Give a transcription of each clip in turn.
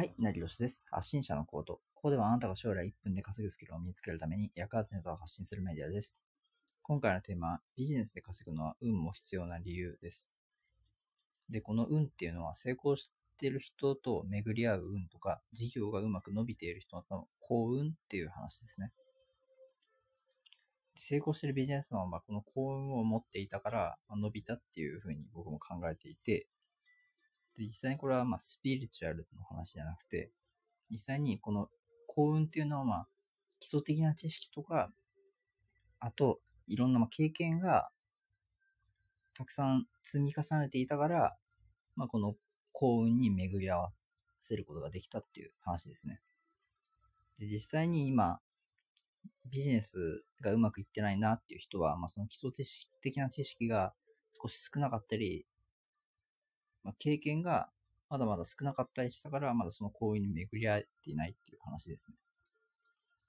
はい、成吉です。発信者のコード。ここではあなたが将来1分で稼ぐスキルを身につけるために役立つネタを発信するメディアです。今回のテーマは、ビジネスで稼ぐのは運も必要な理由です。で、この運っていうのは成功してる人と巡り合う運とか、事業がうまく伸びている人の幸運っていう話ですね。成功してるビジネスマンはこの幸運を持っていたから伸びたっていうふうに僕も考えていて、実際にこれはまあスピリチュアルの話じゃなくて、実際にこの幸運っていうのはまあ基礎的な知識とか、あといろんなまあ経験がたくさん積み重ねていたから、まあこの幸運に巡り合わせることができたっていう話ですね。で、実際に今、ビジネスがうまくいってないなっていう人は、まあその基礎知識的な知識が少し少なかったり、まあ、経験がまだまだ少なかったりしたから、まだその行為に巡り合えていないっていう話ですね。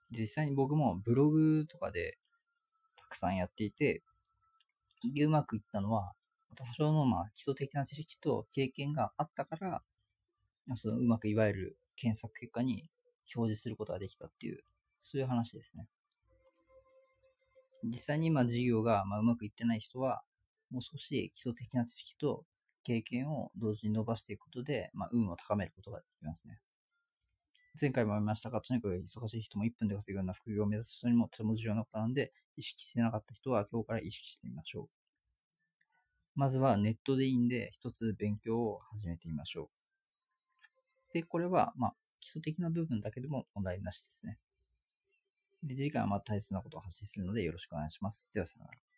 実際に僕もブログとかでたくさんやっていて、うまくいったのは、多少のまあ基礎的な知識と経験があったから、そのうまくいわゆる検索結果に表示することができたっていう、そういう話ですね。実際に今事業がまうまくいってない人は、もう少し基礎的な知識と経験を同時に伸ばしていくことで、まあ、運を高めることができますね。前回も言いましたが、とにかく忙しい人も1分で稼ぐような副業を目指す人にもとても重要なことなので、意識してなかった人は今日から意識してみましょう。まずはネットでいいんで、一つ勉強を始めてみましょう。で、これは、まあ、基礎的な部分だけでも問題なしですね。で、次回はまた大切なことを発信するのでよろしくお願いします。では、さよなら。